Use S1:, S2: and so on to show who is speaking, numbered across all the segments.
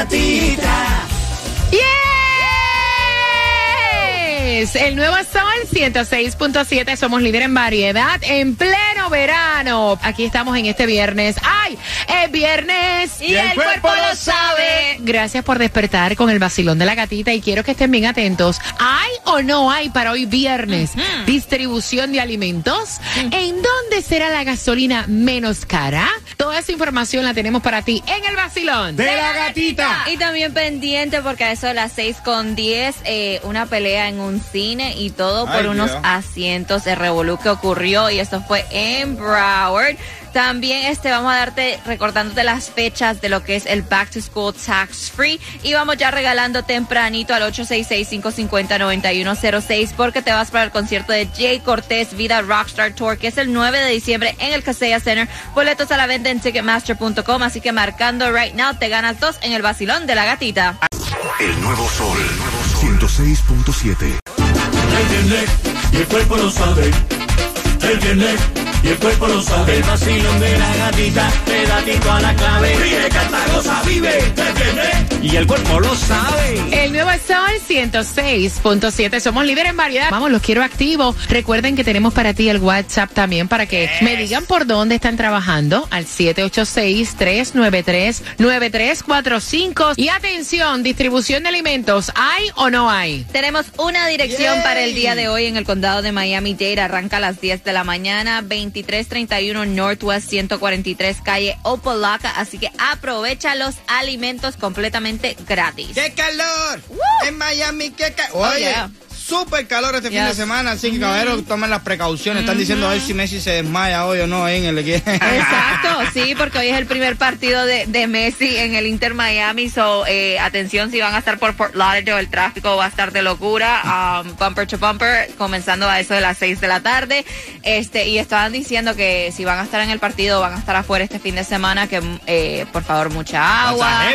S1: gatita.
S2: El nuevo Sol 106.7. Somos líder en variedad en pleno verano. Aquí estamos en este viernes. ¡Ay! Es viernes
S3: Y el cuerpo lo sabe.
S2: Gracias por despertar con el vacilón de la gatita y quiero que estén bien atentos. ¿Hay o no hay para hoy viernes distribución de alimentos? ¿En dónde será la gasolina menos cara? Toda esa información la tenemos para ti en el vacilón.
S3: de la gatita.
S4: Y también pendiente porque a eso de las 6 con 10, eh, una pelea en un cine y todo por
S3: Ay,
S4: unos
S3: Dios.
S4: asientos de revolú que ocurrió y esto fue en Broward. También este vamos a darte recordándote las fechas de lo que es el Back to School Tax Free y vamos ya regalando tempranito al 866-550-9106 porque te vas para el concierto de Jay Cortés Vida Rockstar Tour que es el 9 de diciembre en el Casella Center. Boletos a la venta en ticketmaster.com así que marcando right now te ganas dos en el vacilón de la gatita.
S5: El nuevo sol, el nuevo sol. 106.7.
S1: El viernes y el cuerpo lo sabe. El viernes y el cuerpo lo sabe. El vacilón de la gatita, pedatito a la clave. Ríe, canta, goza, vive. El viernes
S3: Y el cuerpo lo sabe.
S2: El nuevo Sol 106.7. Somos líder en variedad. Vamos, los quiero activos. Recuerden que tenemos para ti el WhatsApp también para que me digan por dónde están trabajando al 786-393-9345. Y atención, distribución de alimentos. ¿Hay o no hay?
S4: Tenemos una dirección para el día de hoy en el condado de Miami-Dade. Arranca a las 10 de la mañana, 2331 Northwest 143 calle Opalaca. Así que aprovecha los alimentos completamente gratis.
S3: ¡Qué calor! En Miami, qué calor.
S4: Oh,
S3: Oye,
S4: yeah.
S3: Súper calor este fin de semana, así que caballeros, tomen las precauciones. Están diciendo a ver si Messi se desmaya hoy o no ahí en el equipo.
S4: Exacto, sí, porque hoy es el primer partido de, de Messi en el Inter Miami. So, eh, atención, si van a estar por Fort Lauderdale, el tráfico va a estar de locura. um, bumper to bumper, comenzando a eso de las 6 de la tarde. Este, y estaban diciendo que si van a estar en el partido, van a estar afuera este fin de semana, que eh, por favor, mucha agua.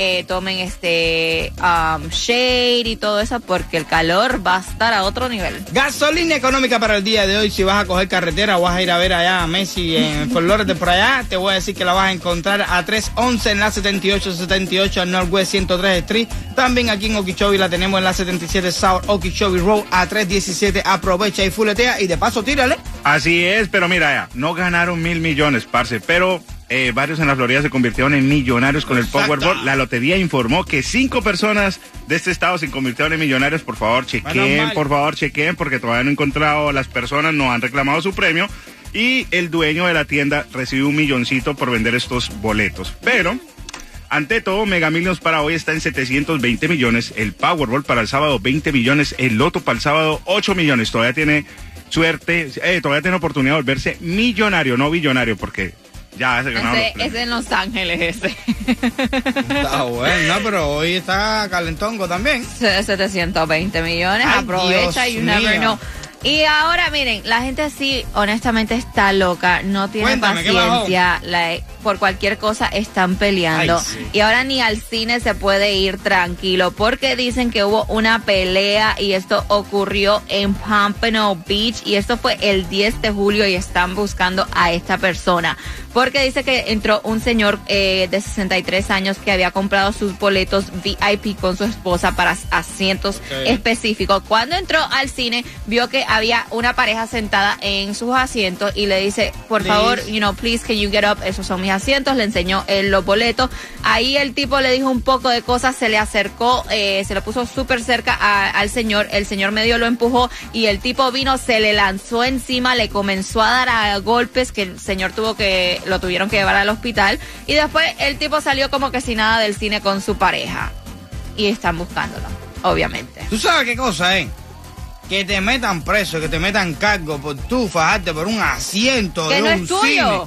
S4: Eh, tomen este um, shade y todo eso, porque el calor va a estar a otro nivel.
S3: Gasolina económica para el día de hoy. Si vas a coger carretera o vas a ir a ver allá a Messi en Fort Lauderdale por allá, te voy a decir que la vas a encontrar a 311 en la 7878 al Northwest 103 Street. También aquí en Okeechobee la tenemos en la 77 South Okeechobee Road a 317. Aprovecha y fuletea y de paso tírale.
S6: Así es, pero mira, ya, no ganaron mil millones, parce, pero eh, varios en la Florida se convirtieron en millonarios con el. Powerball. La lotería informó que cinco personas de este estado se convirtieron en millonarios. Por favor, chequen, por favor, chequen, porque todavía no he encontrado las personas, no han reclamado su premio. Y el dueño de la tienda recibió un milloncito por vender estos boletos. Pero ante todo, Mega Millions para hoy está en 720 millones, el Powerball para el sábado 20 millones, el Loto para el sábado 8 millones. Todavía tiene suerte, eh, todavía tiene oportunidad de volverse millonario, no billonario, porque ya
S4: Ese
S6: premios.
S4: es en Los Ángeles, ese.
S3: Está bueno, no, pero hoy está calentongo también.
S4: 720 millones,
S3: Ay,
S4: aprovecha
S3: Dios
S4: y you never
S3: mío.
S4: know. Y ahora, miren, la gente así, honestamente, está loca, no tiene paciencia, la- por cualquier cosa están peleando.
S3: Ay, sí.
S4: Y ahora ni al cine se puede ir tranquilo, porque dicen que hubo una pelea y esto ocurrió en Pompano Beach, y esto fue el 10 de julio y están buscando a esta persona. Porque dice que entró un señor eh, de 63 años que había comprado sus boletos VIP con su esposa para asientos específicos. Cuando entró al cine, vio que había una pareja sentada en sus asientos y le dice, por
S3: Please.
S4: favor, you know, please can you get up, esos son mis asientos, le enseñó él los boletos. Ahí el tipo le dijo un poco de cosas, se le acercó, eh, se lo puso súper cerca a- al señor, el señor medio lo empujó y el tipo vino, se le lanzó encima, le comenzó a dar a golpes que el señor tuvo que, lo tuvieron que llevar al hospital y después el tipo salió como que sin nada del cine con su pareja y están buscándolo, obviamente.
S3: ¿Tú sabes qué cosa es? Que te metan preso, que te metan cargo por tú fajarte por un asiento
S4: Que
S3: de
S4: no
S3: un
S4: es tuyo.
S3: cine.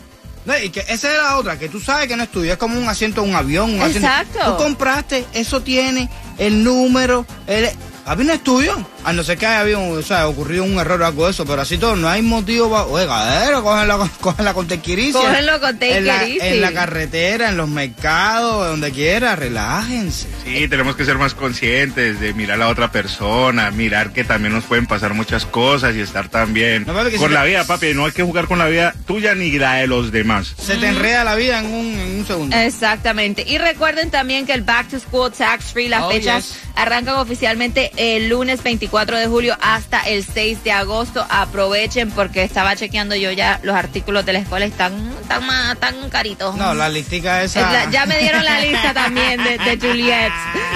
S3: No, y que esa es la otra, que tú sabes que no es tuyo, es como un asiento de un avión. Un asiento-
S4: Exacto.
S3: Tú compraste, eso tiene el número, el... A mí no es tuyo, a no ser que haya habido, o sea, ocurrido un error o algo de eso, pero así todo, no hay motivo para... Oiga, cógenla, cógenla con tequiricia.
S4: Cógenlo con take
S3: en en la carretera, en los mercados, donde quiera, relájense.
S6: Sí, tenemos que ser más conscientes de mirar a la otra persona, mirar que también nos pueden pasar muchas cosas y estar también
S3: No,
S6: con
S3: si
S6: la
S3: te-
S6: vida, papi. No hay que jugar con la vida tuya ni la de los demás.
S3: Se te enreda la vida en un, en un segundo.
S4: Exactamente. Y recuerden también que el Back to School Tax Free, las
S3: Oh,
S4: fechas
S3: yes.
S4: arrancan oficialmente el lunes 24 de julio hasta el 6 de agosto. Aprovechen porque estaba chequeando yo ya los artículos de la escuela están tan, tan caritos.
S3: No, la listica
S4: Es
S3: esa.
S4: la- ya me dieron la lista también de, de Juliet,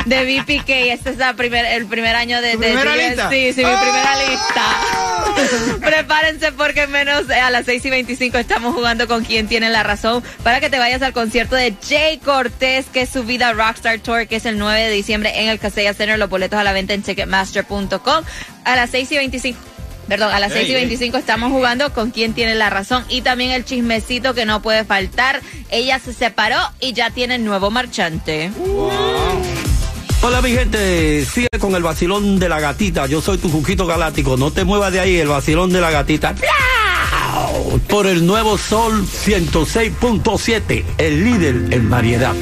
S4: de BPK. Este es la primer, el primer año de,
S3: ¿Tu
S4: de
S3: primera
S4: Juliet.
S3: lista?
S4: Sí, sí, mi primera lista. Prepárense porque menos a las 6 y 25 estamos jugando con quien tiene la razón para que te vayas al concierto de Jay Cortés, que es su vida Rockstar Tour, que es el 9 de diciembre en el Casella Center. Los boletos a la venta en Ticketmaster.com. A las 6 y 25. Perdón, a las
S3: Ey,
S4: 6 y
S3: ey.
S4: 25 estamos jugando con quién tiene la razón y también el chismecito que no puede faltar. Ella se separó y ya tiene nuevo marchante.
S7: Hola mi gente, sigue con el vacilón de la gatita. Yo soy tu Juquito Galáctico. No te muevas de ahí, el vacilón de la gatita. Por el nuevo Sol 106.7, el líder en variedad.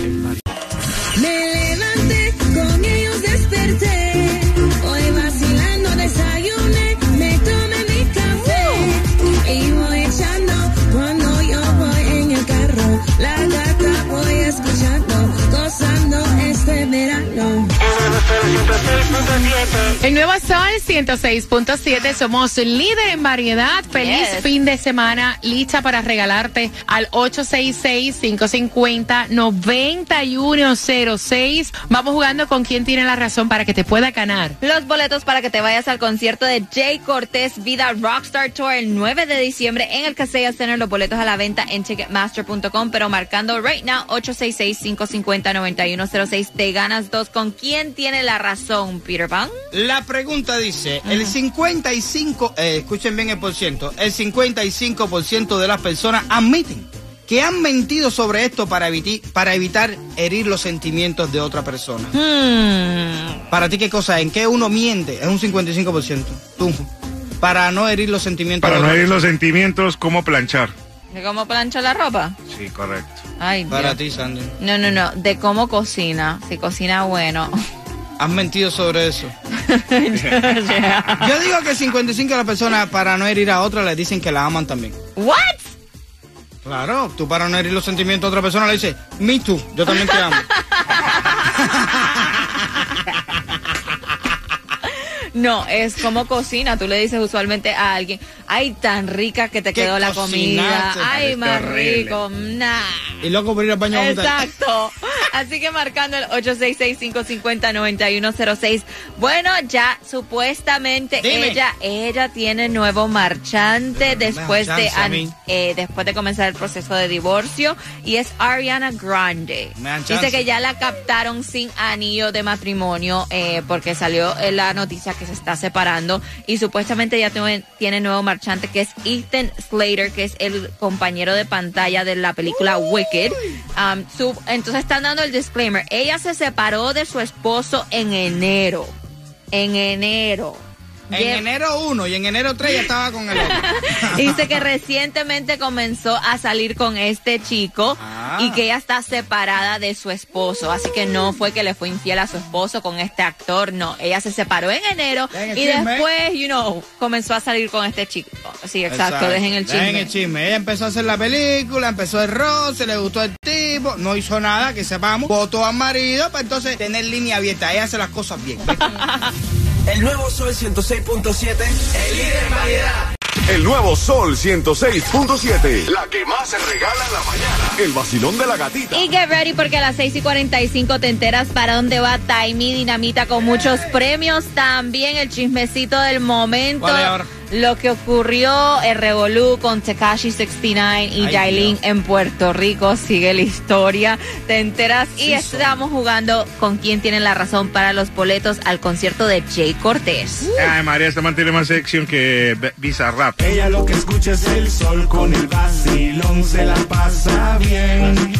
S2: Nuevo Sol 106.7, somos líder en variedad. Feliz
S4: Yes.
S2: fin de semana, lista para regalarte al 866-550-9106. Vamos jugando con quien tiene la razón para que te pueda ganar.
S4: Los boletos para que te vayas al concierto de Jay Cortés Vida Rockstar Tour el 9 de diciembre en el Casella Center. Los boletos a la venta en Ticketmaster.com, pero marcando right now 866-550-9106. Te ganas dos. ¿Con quién tiene la razón, Peter Pan?
S3: La pregunta dice, el 55, eh, escuchen bien el por ciento, el 55% de las personas admiten que han mentido sobre esto para, eviti- para evitar herir los sentimientos de otra persona.
S4: Hmm.
S3: Para ti, ¿qué cosa? ¿En qué uno miente? Es un 55%. Tú. Para no herir los sentimientos
S6: Para
S3: de
S6: no
S3: otra
S6: herir los sentimientos, ¿cómo planchar?
S4: ¿De cómo plancha la ropa?
S6: Sí, correcto.
S4: Ay,
S3: Para
S4: Dios.
S3: ti, Sandy.
S4: No, no, no. De cómo cocina. Si cocina bueno.
S3: ¿Has mentido sobre eso? Yo digo que el 55 de las personas para no herir a otra le dicen que la aman también.
S4: ¿What?
S3: Claro, tú para no herir los sentimientos de otra persona le dices, me too, yo también te amo.
S4: No, es como cocina. Tú le dices usualmente a alguien, ay, tan rica que te
S3: ¿Qué
S4: quedó la comida. Ay, más
S6: horrible.
S4: rico. Nah.
S3: y loco por ir al baño.
S4: Exacto. Así que marcando el 866-550-9106. Bueno, ya supuestamente
S3: Dime.
S4: ella ella tiene nuevo marchante después de eh, después de comenzar el proceso de divorcio y es Ariana Grande. Dice que ya la captaron sin anillo de matrimonio eh, porque salió en la noticia que se está separando y supuestamente ya tiene, tiene nuevo marchante que es Ethan Slater, que es el compañero de pantalla de la película Wicked. Um, su- entonces están dando el disclaimer. Ella se separó de su esposo en enero. En enero.
S3: En enero 1 y en enero 3 ya estaba con el otro.
S4: Dice que recientemente comenzó a salir con este chico
S3: Ah.
S4: y que ella está separada de su esposo. Así que no fue que le fue infiel a su esposo con este actor, no. Ella se separó en enero
S3: Dejen
S4: y después, you know, comenzó a salir con este chico. Sí, exacto, dejen el chisme.
S3: Dejen el chisme. Ella empezó a hacer la película, empezó el roce, le gustó el tipo, no hizo nada, que sepamos. Votó al marido para entonces tener línea abierta. Ella hace las cosas bien.
S1: El nuevo Sol 106.7. El líder en variedad.
S5: El nuevo Sol 106.7. La que más se regala en la mañana. El vacilón de la gatita.
S4: Y get ready porque a las 6 y 45 te enteras para dónde va Taimi Dinamita con muchos premios. También el chismecito del momento. Lo que ocurrió en Revolú con Tekashi 69 y
S3: Dios.
S4: en Puerto Rico. Sigue la historia. Te enteras y estamos jugando con quién tiene la razón para los boletos al concierto de Jay Cortés.
S6: Ay, María, esta man tiene más sección que B- Bizarrap.
S8: Ella lo que escucha es el sol con el vacilón, se la pasa bien.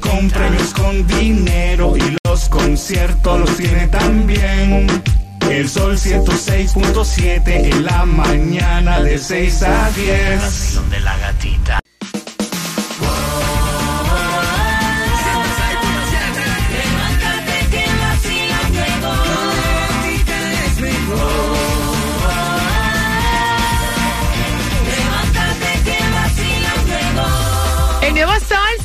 S8: Con premios, con dinero y los conciertos los tiene también. El sol 106.7 en la mañana de 6 a 10.
S9: Levántate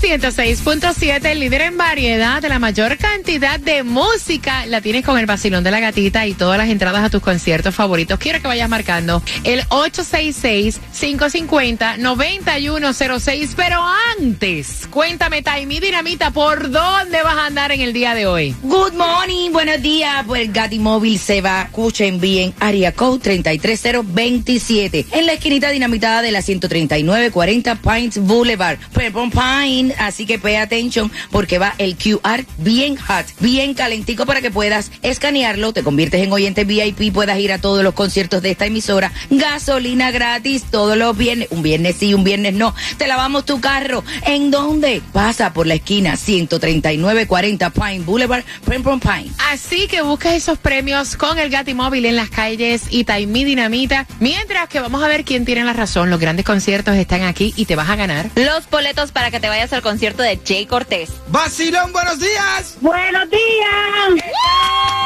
S2: 106.7, el líder en variedad, la mayor cantidad de música la tienes con el vacilón de la gatita y todas las entradas a tus conciertos favoritos. Quiero que vayas marcando el 866-550-9106. Pero antes, cuéntame, Taimi Dinamita, ¿por dónde vas a andar en el día de hoy?
S10: Good morning, buenos días. Pues el Gatimóvil se va, escuchen bien, Area Code 33027, en la esquinita dinamitada de la 13940 Pines Boulevard, Pebble Pine. Así que pay attention porque va el QR bien hot, bien calentico para que puedas escanearlo, te conviertes en oyente VIP, puedas ir a todos los conciertos de esta emisora, gasolina gratis todos los viernes, un viernes sí, un viernes no. Te lavamos tu carro. ¿En dónde? Pasa por la esquina 13940 Pine Boulevard, Pembroke Pine.
S2: Así que busques esos premios con el Gatimóvil en las calles y Taimi Dinamita. Mientras que vamos a ver quién tiene la razón. Los grandes conciertos están aquí y te vas a ganar.
S4: Los boletos para que te vayas al concierto de Jay Cortés.
S3: Vacilón, buenos días.
S11: Buenos días.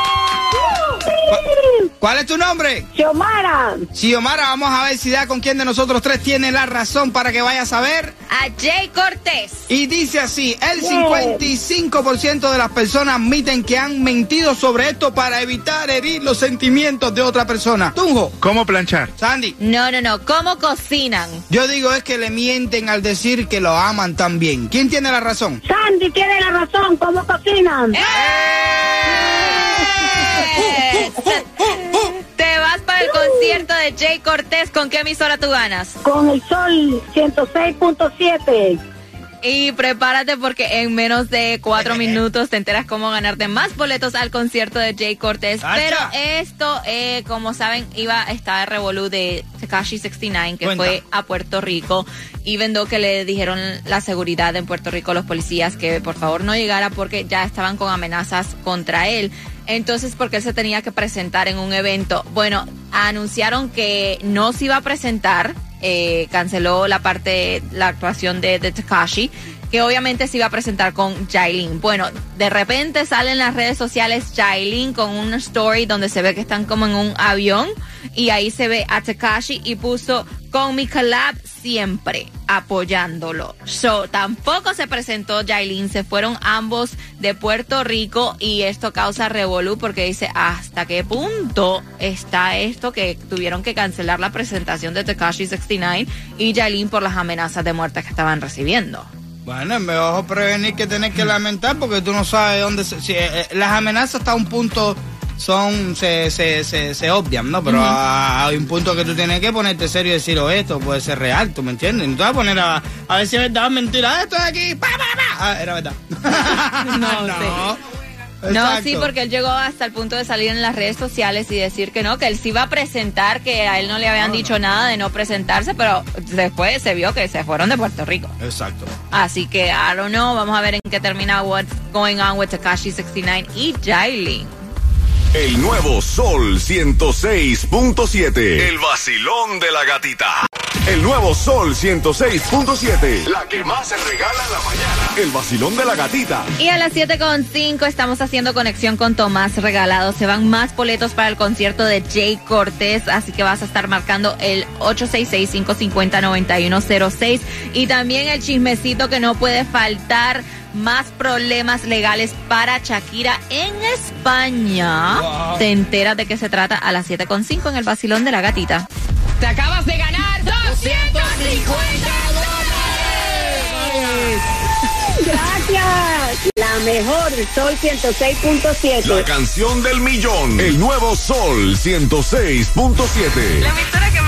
S3: ¿Cuál es tu nombre?
S11: Xiomara.
S3: Xiomara, vamos a ver si da con quién de nosotros tres tiene la razón para que vayas a ver.
S4: A Jay Cortés.
S3: Y dice así, el
S11: Bien.
S3: 55% de las personas admiten que han mentido sobre esto para evitar herir los sentimientos de otra persona. Tunjo,
S6: ¿Cómo planchar?
S3: Sandy,
S4: No, no, no. ¿Cómo cocinan?
S3: yo digo es que le mienten al decir que lo aman también. ¿Quién tiene la razón?
S11: Sandy tiene la razón. ¿Cómo cocinan?
S4: Eh, Te vas para el concierto de Jay Cortés. ¿Con qué emisora tú ganas?
S11: Con el sol 106.7.
S4: Y prepárate porque en menos de cuatro minutos te enteras cómo ganarte más boletos al concierto de Jay Cortés. Pero esto, eh, como saben, iba a estar revolú de Tekashi 69, que
S3: Cuenta.
S4: fue a Puerto Rico. Y vendó que le dijeron la seguridad en Puerto Rico, los policías, que por favor no llegara porque ya estaban con amenazas contra él. Entonces, porque él se tenía que presentar en un evento. Bueno, anunciaron que no se iba a presentar, eh, canceló la parte, la actuación de, de Takashi, que obviamente se iba a presentar con Jailin. Bueno, de repente sale en las redes sociales Jailin con una story donde se ve que están como en un avión y ahí se ve a Takashi y puso con mi collab siempre apoyándolo. So, tampoco se presentó Jailin, se fueron ambos de Puerto Rico y esto causa revolú porque dice hasta qué punto está esto que tuvieron que cancelar la presentación de Tekashi 69 y Jailin por las amenazas de muerte que estaban recibiendo.
S3: Bueno, es mejor prevenir que tener que lamentar porque tú no sabes dónde... Se, eh, eh, las amenazas hasta un punto son se, se, se, se obvian, ¿no? Pero a- hay un punto que tú tienes que ponerte serio y decir, oh, esto puede ser real, ¿tú me entiendes? No te vas a poner a, a ver si es verdad o mentira. Ah, esto de aquí, pa, pa, pa. Ah, era verdad.
S4: No,
S3: no.
S4: No,
S3: Exacto.
S4: sí, porque él llegó hasta el punto de salir en las redes sociales y decir que no, que él sí iba a presentar, que a él no le habían dicho nada de no presentarse, pero después se vio que se fueron de Puerto Rico.
S3: Exacto.
S4: Así que, I don't know, vamos a ver en qué termina What's Going On with Takashi 69 y Jailin.
S5: El nuevo Sol 106.7. El vacilón de la gatita. El nuevo Sol 106.7. La que más se regala en la mañana. El vacilón de la gatita.
S4: Y a las 7.5 estamos haciendo conexión con Tomás Regalado. Se van más boletos para el concierto de Jay Cortés, así que vas a estar marcando el 866-550-9106. Y también el chismecito que no puede faltar más problemas legales para Shakira en España. Te enteras de qué se trata a las 7.5 en el vacilón de la gatita.
S2: Te acabas de ganar 250
S11: Gracias. La mejor, Sol 106.7.
S5: La canción del millón. El nuevo Sol 106.7.
S4: La emisora que